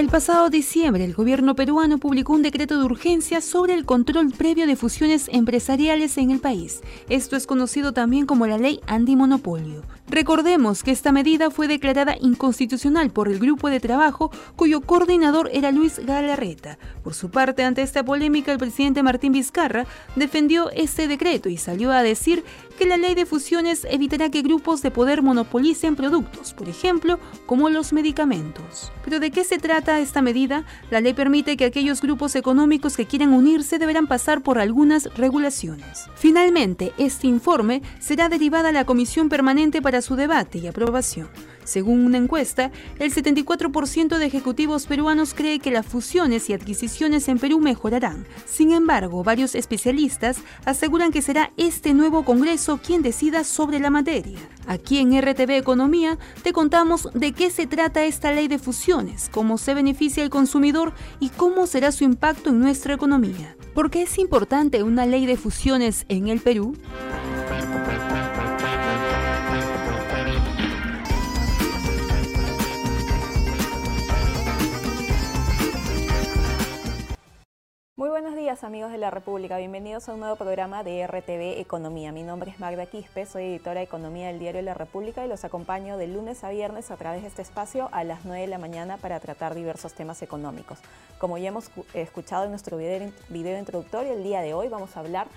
El pasado diciembre, el gobierno peruano publicó un decreto de urgencia sobre el control previo de fusiones empresariales en el país. Esto es conocido también como la ley antimonopolio. Recordemos que esta medida fue declarada inconstitucional por el grupo de trabajo cuyo coordinador era Luis Galarreta. Por su parte, ante esta polémica, el presidente Martín Vizcarra defendió este decreto y salió a decir que la ley de fusiones evitará que grupos de poder monopolicen productos, por ejemplo, como los medicamentos. Pero ¿de qué se trata esta medida? La ley permite que aquellos grupos económicos que quieran unirse deberán pasar por algunas regulaciones. Finalmente, este informe será derivado a la Comisión Permanente para su debate y aprobación. Según una encuesta, el 74% de ejecutivos peruanos cree que las fusiones y adquisiciones en Perú mejorarán. Sin embargo, varios especialistas aseguran que será este nuevo Congreso quien decida sobre la materia. Aquí en RTV Economía te contamos de qué se trata esta ley de fusiones, cómo se beneficia el consumidor y cómo será su impacto en nuestra economía. ¿Por qué es importante una ley de fusiones en el Perú? Días amigos de la República, bienvenidos a un nuevo programa de RTV Economía. Mi nombre es Magda Quispe, soy editora de Economía del diario La República y los acompaño de lunes a viernes a través de este espacio a las 9 de la mañana para tratar diversos temas económicos. Como ya hemos escuchado en nuestro video, introductorio, el día de hoy vamos a hablar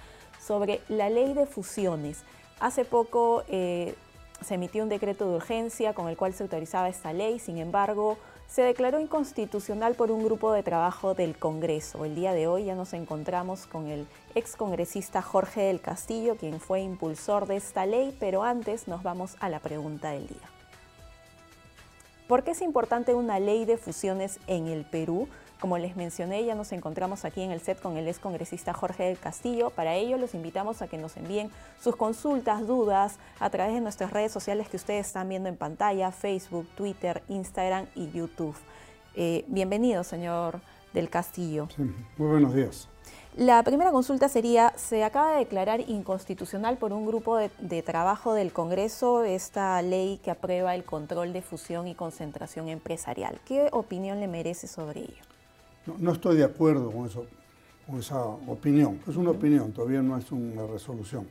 sobre la ley de fusiones. Hace poco eh, se emitió un decreto de urgencia con el cual se autorizaba esta ley, sin embargo se declaró inconstitucional por un grupo de trabajo del Congreso. El día de hoy ya nos encontramos con el excongresista Jorge del Castillo, quien fue impulsor de esta ley, pero antes nos vamos a la pregunta del día. ¿Por qué es importante una ley de fusiones en el Perú? Como les mencioné, ya nos encontramos aquí en el set con el ex congresista Jorge del Castillo. Para ello los invitamos a que nos envíen sus consultas, dudas a través de nuestras redes sociales que ustedes están viendo en pantalla, Facebook, Twitter, Instagram y YouTube. Eh, bienvenido, señor del Castillo. muy buenos días. La primera consulta sería, se acaba de declarar inconstitucional por un grupo de, de, trabajo del Congreso esta ley que aprueba el control de fusión y concentración empresarial. ¿Qué opinión le merece sobre ello? No, estoy de acuerdo con, eso, con esa opinión. Es una opinión, todavía no es una resolución.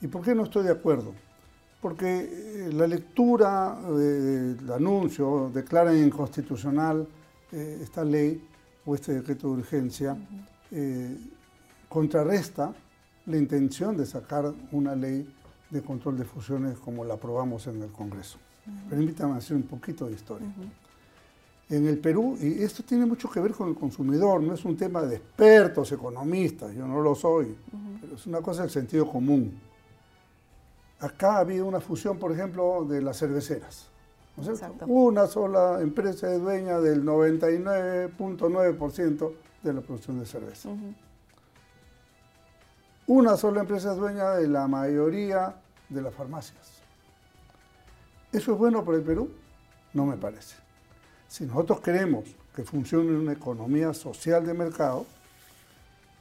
¿Y por qué no estoy de acuerdo? Porque eh, la lectura del anuncio declara inconstitucional eh, esta ley o este decreto de urgencia, eh, contrarresta la intención de sacar una ley de control de fusiones como la aprobamos en el Congreso. Permítame hacer un poquito de historia en el Perú, y esto tiene mucho que ver con el consumidor, no es un tema de expertos, economistas, yo no lo soy, pero es una cosa del sentido común. Acá ha habido una fusión, por ejemplo, de las cerveceras. Una sola empresa es dueña del 99.9% de la producción de cerveza. Una sola empresa es dueña de la mayoría de las farmacias. ¿Eso es bueno para el Perú? No me parece. Si nosotros queremos que funcione una economía social de mercado,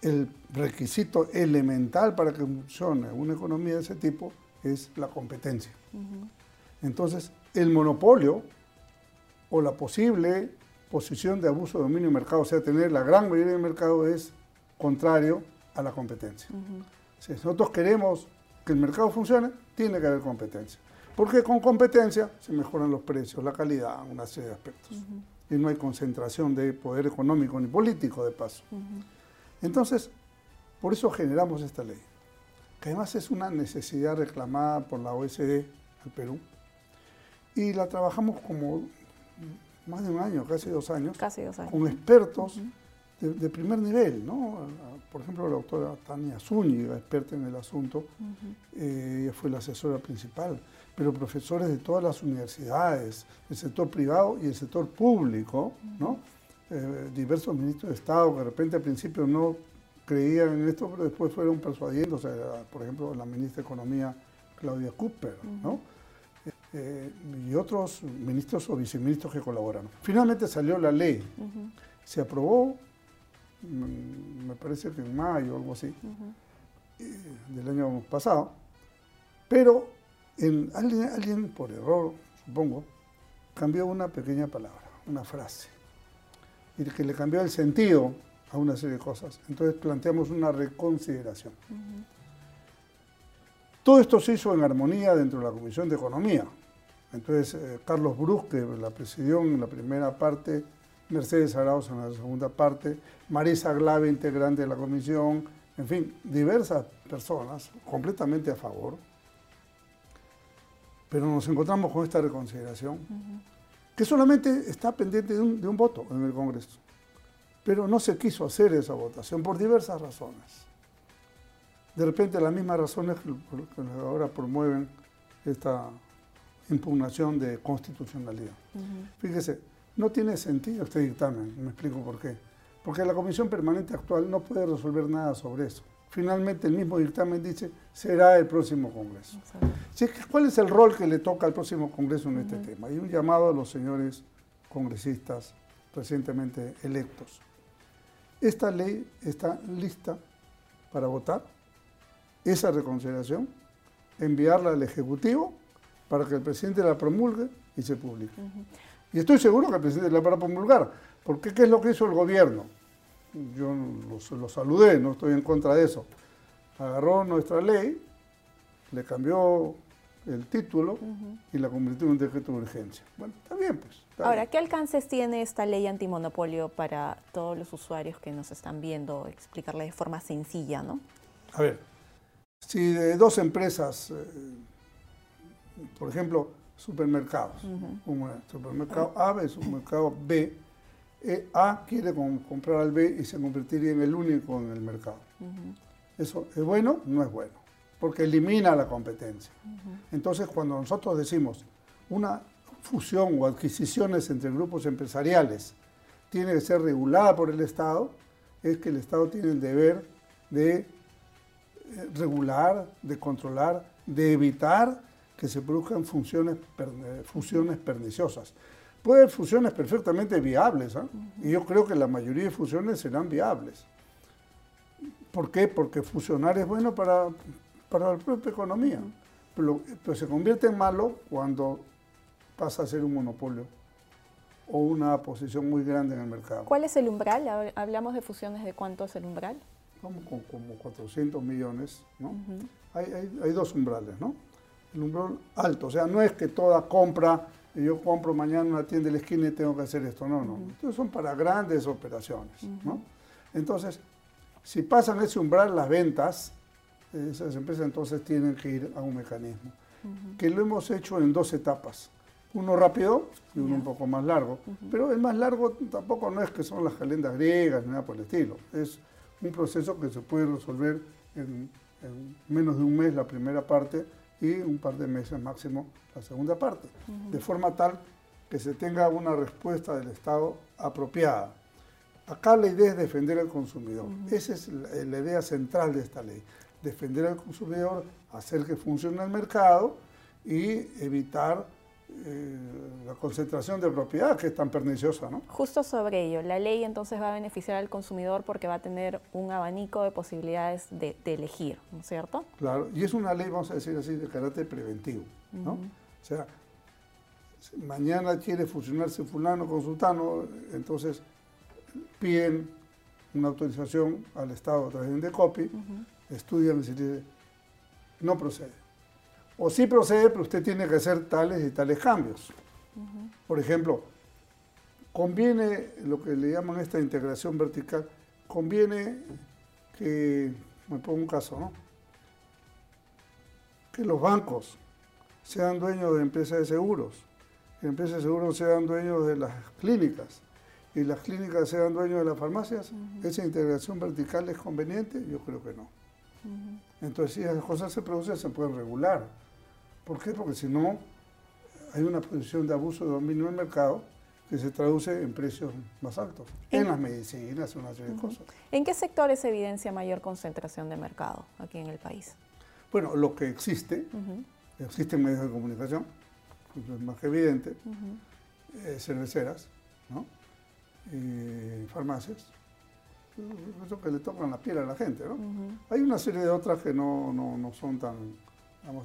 el requisito elemental para que funcione una economía de ese tipo es la competencia. Entonces, el monopolio o la posible posición de abuso de dominio de mercado, o sea, tener la gran mayoría del mercado, es contrario a la competencia. Si nosotros queremos que el mercado funcione, tiene que haber competencia. Porque con competencia se mejoran los precios, la calidad, una serie de aspectos. Y no hay concentración de poder económico ni político de paso. Entonces, por eso generamos esta ley, que además es una necesidad reclamada por la OSD al Perú. Y la trabajamos como más de un año, casi dos años, casi dos años. con expertos de, primer nivel, ¿no? Por ejemplo, la doctora Tania Zúñiga, experta en el asunto, eh, ella fue la asesora principal pero profesores de todas las universidades, el sector privado y el sector público, ¿no? Eh, diversos ministros de Estado que de repente al principio no creían en esto, pero después fueron persuadiendo, por ejemplo, la ministra de Economía, Claudia Cooper, ¿no? Eh, y otros ministros o viceministros que colaboraron. Finalmente salió la ley, se aprobó, mm, me parece que en mayo o algo así, eh, del año pasado, pero alguien, por error, supongo, cambió una pequeña palabra, una frase. y que le cambió el sentido a una serie de cosas. Entonces planteamos una reconsideración. Todo esto se hizo en armonía dentro de la Comisión de Economía. Entonces, eh, Carlos Brusque la presidió en la primera parte, Mercedes Arauz en la segunda parte, Marisa Glave, integrante de la comisión, en fin, diversas personas completamente a favor. Pero nos encontramos con esta reconsideración, que solamente está pendiente de un, de un voto en el Congreso. Pero no se quiso hacer esa votación por diversas razones. De repente las mismas razones que ahora promueven esta impugnación de constitucionalidad. Fíjese, no tiene sentido este dictamen, me explico por qué. Porque la Comisión Permanente actual no puede resolver nada sobre eso. Finalmente el mismo dictamen dice, será el próximo Congreso. ¿Cuál es el rol que le toca al próximo Congreso en este tema? Hay un llamado a los señores congresistas recientemente electos. Esta ley está lista para votar, esa reconsideración, enviarla al Ejecutivo para que el presidente la promulgue y se publique. Y estoy seguro que el presidente la va a promulgar, porque ¿qué es lo que hizo el gobierno? Yo lo, saludé, no estoy en contra de eso. Agarró nuestra ley, le cambió el título y la convirtió en un decreto de urgencia. Bueno, está bien, pues. Ahora, ¿qué alcances tiene esta ley antimonopolio para todos los usuarios que nos están viendo? Explicarle de forma sencilla, ¿no? A ver, si de dos empresas, eh, por ejemplo, supermercados, un supermercado A y supermercado B, eh, A quiere comprar al B y se convertiría en el único en el mercado. ¿Eso es bueno? No es bueno, porque elimina la competencia. Entonces, cuando nosotros decimos una fusión o adquisiciones entre grupos empresariales tiene que ser regulada por el Estado, es que el Estado tiene el deber de eh, regular, de controlar, de evitar que se produzcan funciones, fusiones perniciosas. Puede haber fusiones perfectamente viables, ¿ah? y yo creo que la mayoría de fusiones serán viables. ¿Por qué? Porque fusionar es bueno para, para la propia economía, pero, pero se convierte en malo cuando pasa a ser un monopolio o una posición muy grande en el mercado. ¿Cuál es el umbral? Hablamos de fusiones, ¿de cuánto es el umbral? Como, como 400 millones, ¿no? hay, hay, hay, dos umbrales, ¿no? El umbral alto, o sea, no es que toda compra, yo compro mañana una tienda de la esquina y tengo que hacer esto, no, no. Estos son para grandes operaciones, ¿no? Entonces, si pasan ese umbral las ventas, esas empresas entonces tienen que ir a un mecanismo, que lo hemos hecho en dos etapas uno rápido y uno un poco más largo. Pero el más largo tampoco no es que son las calendas griegas ni nada por el estilo. Es un proceso que se puede resolver en, menos de un mes la primera parte y un par de meses máximo la segunda parte. De forma tal que se tenga una respuesta del Estado apropiada. Acá la idea es defender al consumidor. Esa es la, la idea central de esta ley. Defender al consumidor, hacer que funcione el mercado y evitar eh, la concentración de propiedad que es tan perniciosa, ¿no? Justo sobre ello, la ley entonces va a beneficiar al consumidor porque va a tener un abanico de posibilidades de, elegir, ¿no es cierto? Claro, y es una ley, vamos a decir así, de carácter preventivo, ¿no? O sea, mañana quiere fusionarse fulano con sultano, entonces piden una autorización al Estado a través de un decopy, estudian y se dice, no procede o sí procede, pero usted tiene que hacer tales y tales cambios. Por ejemplo, conviene, lo que le llaman esta integración vertical, conviene que, me pongo un caso, ¿no? Que los bancos sean dueños de empresas de seguros, que empresas de seguros sean dueños de las clínicas y las clínicas sean dueños de las farmacias, ¿esa integración vertical es conveniente? Yo creo que no. Entonces, si esas cosas se producen, se pueden regular. ¿Por qué? Porque si no, hay una posición de abuso de dominio en el mercado que se traduce en precios más altos, en, las medicinas, en una serie de cosas. ¿En qué sectores se evidencia mayor concentración de mercado aquí en el país? Bueno, lo que existe, existen medios de comunicación, es más que evidente, eh, cerveceras, ¿no? farmacias, eso que le tocan la piel a la gente, ¿no? Hay una serie de otras que no, no, no son tan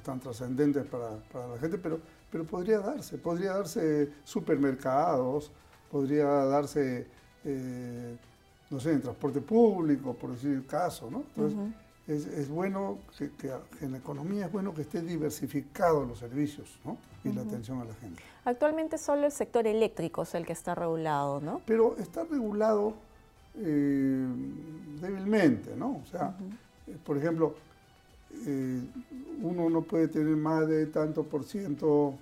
tan trascendentes para, la gente, pero, pero podría darse, podría darse supermercados, podría darse eh, no sé, en transporte público, por decir el caso, ¿no? Entonces, es, bueno que, en la economía es bueno que esté diversificado los servicios ¿no? y la atención a la gente. Actualmente solo el sector eléctrico es el que está regulado, ¿no? Pero está regulado eh, débilmente, ¿no? O sea, eh, por ejemplo, eh, uno no puede tener más de tanto por ciento,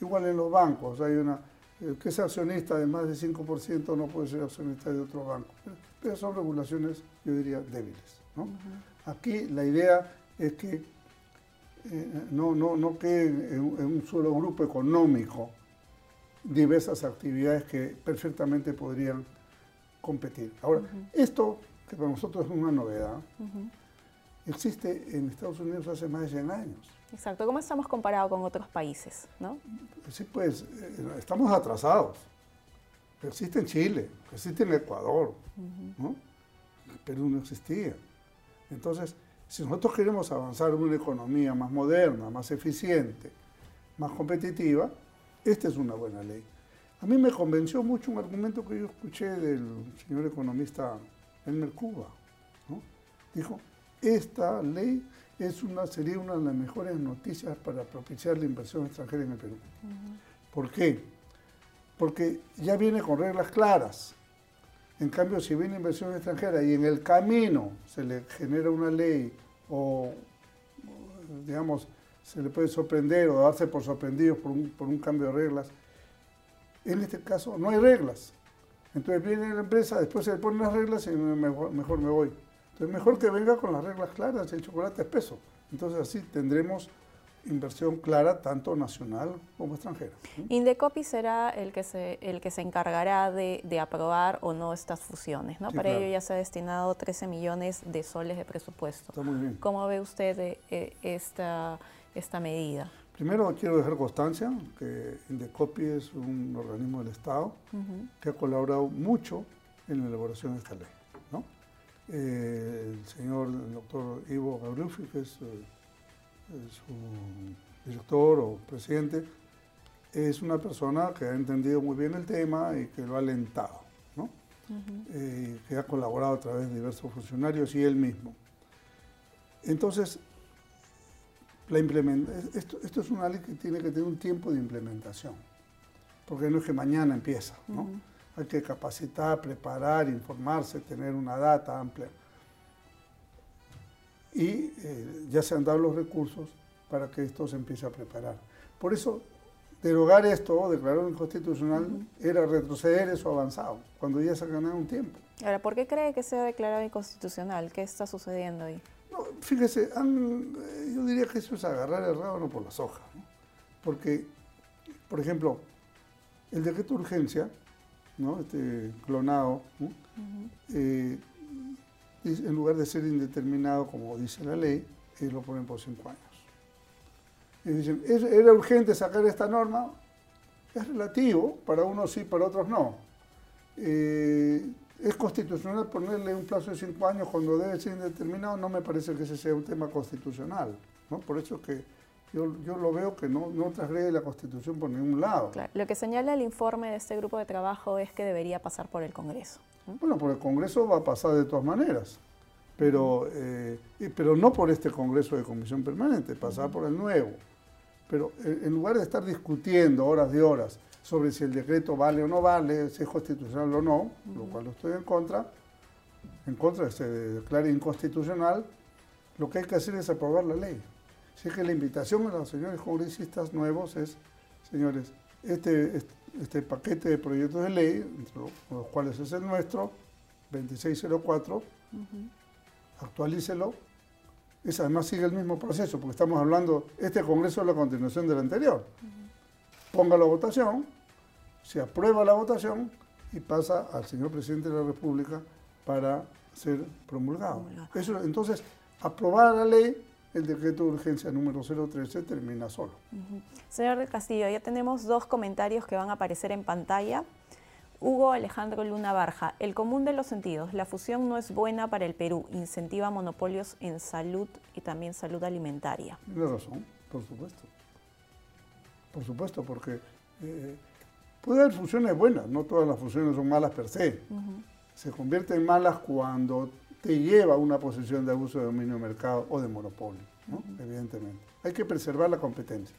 igual en los bancos, hay una, el que es accionista de más de 5% no puede ser accionista de otro banco, pero son regulaciones, yo diría, débiles. Aquí la idea es que eh, no, no, no queden en, un solo grupo económico diversas actividades que perfectamente podrían competir. Ahora, esto, que para nosotros es una novedad, existe en Estados Unidos hace más de 100 años. Exacto. ¿Cómo estamos comparados con otros países? ¿no? Sí, pues eh, estamos atrasados. Existe en Chile, existe en Ecuador, ¿no? Perú no existía. Entonces, si nosotros queremos avanzar en una economía más moderna, más eficiente, más competitiva, esta es una buena ley. A mí me convenció mucho un argumento que yo escuché del señor economista Elmer Cuba. Dijo, esta ley es una, sería una de las mejores noticias para propiciar la inversión extranjera en el Perú. ¿Por qué? Porque ya viene con reglas claras. En cambio, si viene inversión extranjera y en el camino se le genera una ley o, digamos, se le puede sorprender o darse por sorprendido por un, cambio de reglas, en este caso no hay reglas. Entonces viene la empresa, después se le ponen las reglas y mejor, mejor me voy. Entonces mejor que venga con las reglas claras, el chocolate espeso. Entonces así tendremos inversión clara tanto nacional como extranjera. Indecopi será el que se, el que se encargará de, aprobar o no estas fusiones, ¿no? Para ello ya se ha destinado 13 millones de soles de presupuesto. Está muy bien. ¿Cómo ve usted eh, eh, esta, esta medida? Primero quiero dejar constancia que Indecopi es un organismo del Estado que ha colaborado mucho en la elaboración de esta ley. Eh, el señor el doctor Ivo Gabriufi, que es su director o presidente, es una persona que ha entendido muy bien el tema y que lo ha alentado, ¿no? Eh, que ha colaborado a través de diversos funcionarios y él mismo. Entonces, la esto, esto, es una ley que tiene que tener un tiempo de implementación, porque no es que mañana empieza, ¿no? Hay que capacitar, preparar, informarse, tener una data amplia y eh, ya se han dado los recursos para que esto se empiece a preparar. Por eso, derogar esto, declararlo inconstitucional, era retroceder eso avanzado, cuando ya se ha ganado un tiempo. Ahora, ¿por qué cree que se ha declarado inconstitucional? ¿Qué está sucediendo ahí? No, fíjese, eh, yo diría que eso es agarrar el rábano por las hojas. Porque, por ejemplo, el decreto de urgencia, ¿no? este clonado, en lugar de ser indeterminado, como dice la ley, ellos lo ponen por cinco años. Y dicen, ¿era urgente sacar esta norma? Es relativo, para unos sí, para otros no. Eh, ¿Es constitucional ponerle un plazo de cinco años cuando debe ser indeterminado? No me parece que ese sea un tema constitucional. ¿no? Por eso es que yo, yo, lo veo que no, no transgrede la Constitución por ningún lado. Lo que señala el informe de este grupo de trabajo es que debería pasar por el Congreso. Bueno, por el Congreso va a pasar de todas maneras, pero, eh, pero no por este Congreso de Comisión Permanente, pasar por el nuevo. Pero eh, en lugar de estar discutiendo horas de horas sobre si el decreto vale o no vale, si es constitucional o no, lo cual estoy en contra, en contra de que se declare inconstitucional, lo que hay que hacer es aprobar la ley. Así que la invitación a los señores congresistas nuevos es, señores, este, este paquete de proyectos de ley, entre los cuales es el nuestro, 2604, actualícelo. Es, además sigue el mismo proceso, porque estamos hablando, este Congreso es la continuación del anterior. Ponga la votación, se aprueba la votación y pasa al señor presidente de la República para ser promulgado. Eso, entonces, aprobar la ley el decreto de urgencia número 013 termina solo. Señor de Castillo, ya tenemos dos comentarios que van a aparecer en pantalla. Hugo Alejandro Luna Barja, el común de los sentidos, la fusión no es buena para el Perú, incentiva monopolios en salud y también salud alimentaria. Tiene razón, por supuesto. Por supuesto, porque eh, Puede haber fusiones buenas, no todas las fusiones son malas per se. Se convierten en malas cuando te lleva a una posición de abuso de dominio de mercado o de monopolio, evidentemente. Hay que preservar la competencia.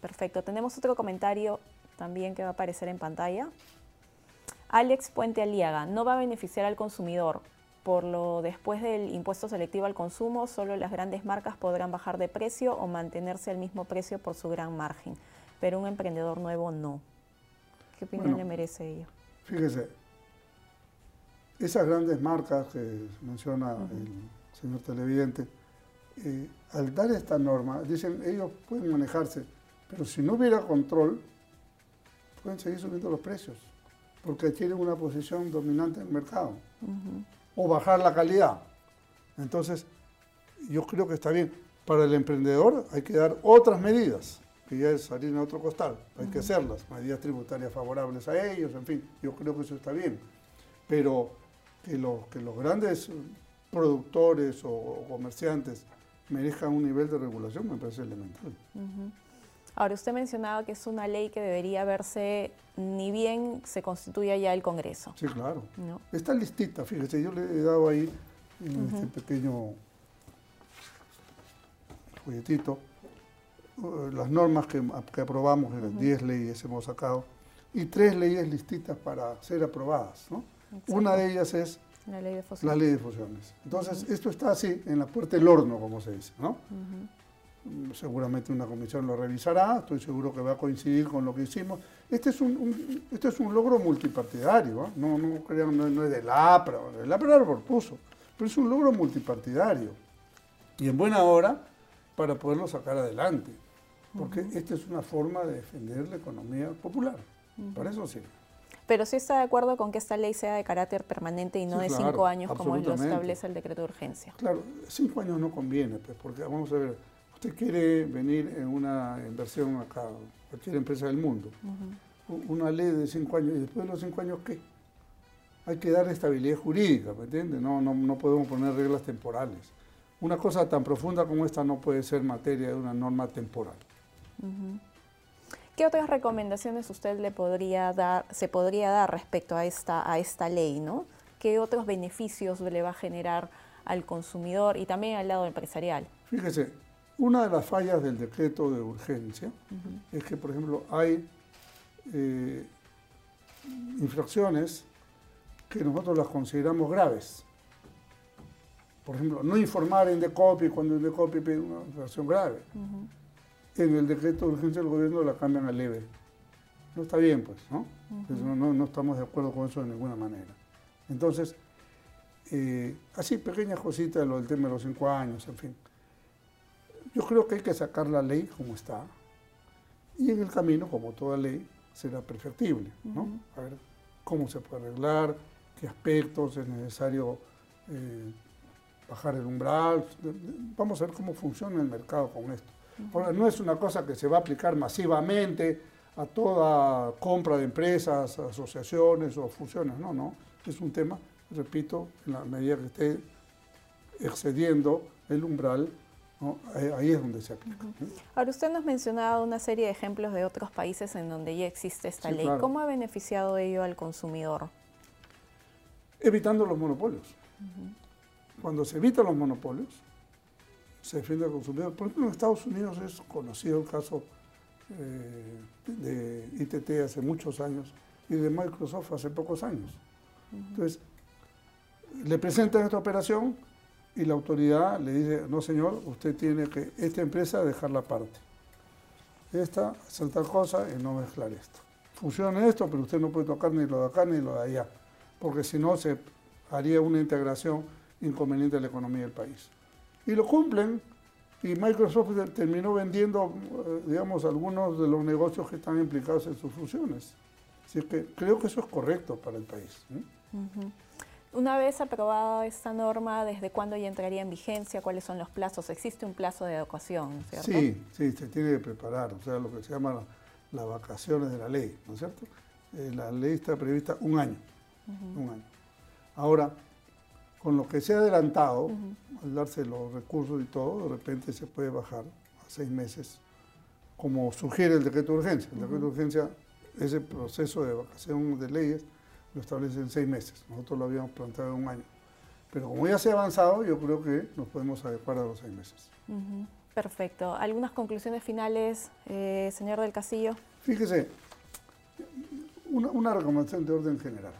Perfecto. Tenemos otro comentario también que va a aparecer en pantalla. Alex Puente Aliaga, no va a beneficiar al consumidor. Por lo después del impuesto selectivo al consumo, solo las grandes marcas podrán bajar de precio o mantenerse al mismo precio por su gran margen, pero un emprendedor nuevo no. ¿Qué opinión le merece ello? Fíjese, esas grandes marcas que menciona el señor televidente, eh, al dar esta norma, dicen ellos pueden manejarse, pero si no hubiera control, pueden seguir subiendo los precios, porque tienen una posición dominante en el mercado, o bajar la calidad. Entonces, yo creo que está bien. Para el emprendedor hay que dar otras medidas, que ya es salir en otro costal, hay que hacerlas, medidas tributarias favorables a ellos, en fin, yo creo que eso está bien. Pero que los, que los grandes productores o, comerciantes merezcan un nivel de regulación me parece elemental. Ahora, usted mencionaba que es una ley que debería verse ni bien se constituya ya el Congreso. Sí, claro. Está listita, fíjese, yo le he dado ahí en este pequeño folletito uh, las normas que, aprobamos, las 10 leyes hemos sacado, y tres leyes listitas para ser aprobadas. ¿no? Una de ellas es la ley de fusiones. La ley de fusiones. Entonces, esto está así, en la puerta del horno, como se dice, ¿no? Seguramente una comisión lo revisará, estoy seguro que va a coincidir con lo que hicimos. Este es un, este es un logro multipartidario, ¿eh? no, no, crean, no, es de la APRA, el APRA lo propuso, pero es un logro multipartidario. Y en buena hora para poderlo sacar adelante, porque esta es una forma de defender la economía popular. Para eso sirve. Pero sí está de acuerdo con que esta ley sea de carácter permanente y no de cinco años como lo establece el decreto de urgencia. Claro, cinco años no conviene, pues, porque vamos a ver, usted quiere venir en una inversión acá, cualquier empresa del mundo, una ley de cinco años, y después de los cinco años, ¿qué? Hay que dar estabilidad jurídica, ¿me entiende? No, no, no podemos poner reglas temporales. Una cosa tan profunda como esta no puede ser materia de una norma temporal. ¿Qué otras recomendaciones usted le podría dar, se podría dar respecto a esta, a esta ley? ¿no? ¿Qué otros beneficios le va a generar al consumidor y también al lado empresarial? Fíjese, una de las fallas del decreto de urgencia es que, por ejemplo, hay eh, infracciones que nosotros las consideramos graves. Por ejemplo, no informar en decopy cuando en decopy pide una infracción grave en el decreto de urgencia del gobierno la cambian a leve. No está bien, pues, ¿no? no, no, estamos de acuerdo con eso de ninguna manera. Entonces, eh, así, pequeñas cositas, lo del tema de los cinco años, en fin. Yo creo que hay que sacar la ley como está y en el camino, como toda ley, será perfectible, ¿no? A ver cómo se puede arreglar, qué aspectos es necesario eh, bajar el umbral. Vamos a ver cómo funciona el mercado con esto no es una cosa que se va a aplicar masivamente a toda compra de empresas, asociaciones o fusiones, no, no. Es un tema, repito, en la medida que esté excediendo el umbral, ahí es donde se aplica. Ahora, usted nos mencionaba una serie de ejemplos de otros países en donde ya existe esta ley. ¿Cómo ha beneficiado ello al consumidor? Evitando los monopolios. Cuando se evitan los monopolios, se defiende al consumidor. Por ejemplo, en Estados Unidos es conocido el caso eh, de ITT hace muchos años y de Microsoft hace pocos años. Entonces, le presentan esta operación y la autoridad le dice, no señor, usted tiene que, esta empresa, dejarla aparte. Esta hacer tal cosa y no mezclar esto. Funciona esto, pero usted no puede tocar ni lo de acá ni lo de allá, porque si no se haría una integración inconveniente de la economía del país y lo cumplen. Y Microsoft terminó vendiendo, eh, digamos, algunos de los negocios que están implicados en sus funciones. Así que creo que eso es correcto para el país. Una vez aprobada esta norma, ¿desde cuándo ya entraría en vigencia? ¿Cuáles son los plazos? ¿Existe un plazo de educación, cierto? Sí, sí, se tiene que preparar, o sea, lo que se llama las vacaciones de la ley, ¿no es cierto? Eh, la ley está prevista un año, un año. Ahora, con lo que se ha adelantado, al darse los recursos y todo, de repente se puede bajar a seis meses, como sugiere el decreto de urgencia. El decreto de urgencia ese proceso de vacación de leyes lo establece en seis meses. Nosotros lo habíamos planteado en un año. Pero como ya se ha avanzado, yo creo que nos podemos adecuar a los seis meses. Perfecto. ¿Algunas conclusiones finales, eh, señor del Castillo? Fíjese, una, recomendación de orden general.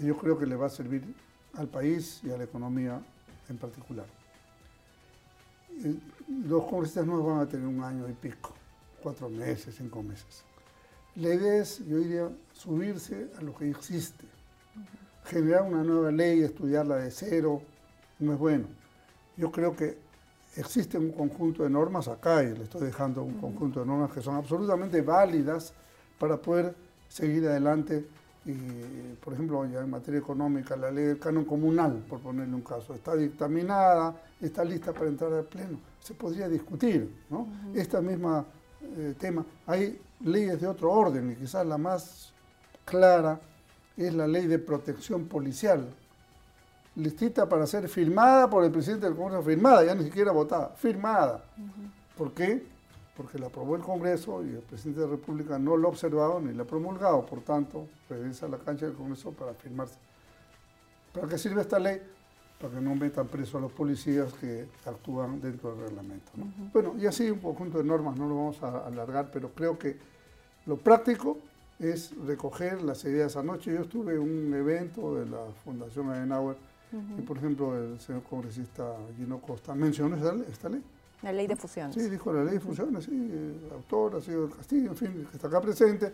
Yo creo que le va a servir al país y a la economía en particular. Eh, los congresistas no van a tener un año y pico, cuatro meses, cinco meses. La idea es, yo diría, subirse a lo que existe. Generar una nueva ley, estudiarla de cero, no es bueno. Yo creo que existe un conjunto de normas acá, y le estoy dejando un conjunto de normas que son absolutamente válidas para poder seguir adelante. Y, por ejemplo, ya en materia económica, la ley del canon comunal, por ponerle un caso, está dictaminada, está lista para entrar al Pleno. Se podría discutir, ¿no? Esta misma eh, tema. Hay leyes de otro orden y quizás la más clara es la ley de protección policial, listita para ser firmada por el presidente del Congreso, firmada, ya ni siquiera votada, firmada. ¿Por qué? Porque la aprobó el Congreso y el presidente de la República no lo ha observado ni la ha promulgado, por tanto, regresa a la cancha del Congreso para firmarse. ¿Para qué sirve esta ley? Para que no metan preso a los policías que actúan dentro del reglamento. Bueno, y así un conjunto de normas, no lo vamos a alargar, pero creo que lo práctico es recoger las ideas. Anoche yo estuve en un evento de la Fundación Adenauer y, por ejemplo, el señor congresista Gino Costa mencionó esta ley. La ley de fusiones. Sí, dijo la ley de fusiones, sí, el autor ha sido el Castillo, en fin, que está acá presente.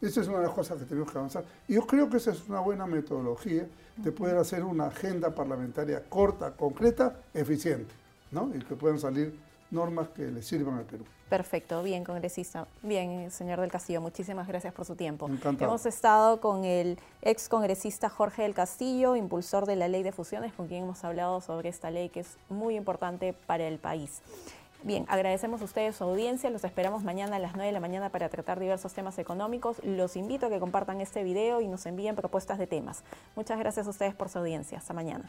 Esa es una de las cosas que tenemos que avanzar. Y yo creo que esa es una buena metodología de poder hacer una agenda parlamentaria corta, concreta, eficiente, ¿no? Y que puedan salir normas que le sirvan al Perú. Perfecto, bien, congresista. Bien, señor del Castillo, muchísimas gracias por su tiempo. Encantado. Hemos estado con el ex congresista Jorge del Castillo, impulsor de la ley de fusiones, con quien hemos hablado sobre esta ley que es muy importante para el país. Bien, agradecemos a ustedes su audiencia, los esperamos mañana a las 9 de la mañana para tratar diversos temas económicos. Los invito a que compartan este video y nos envíen propuestas de temas. Muchas gracias a ustedes por su audiencia. Hasta mañana.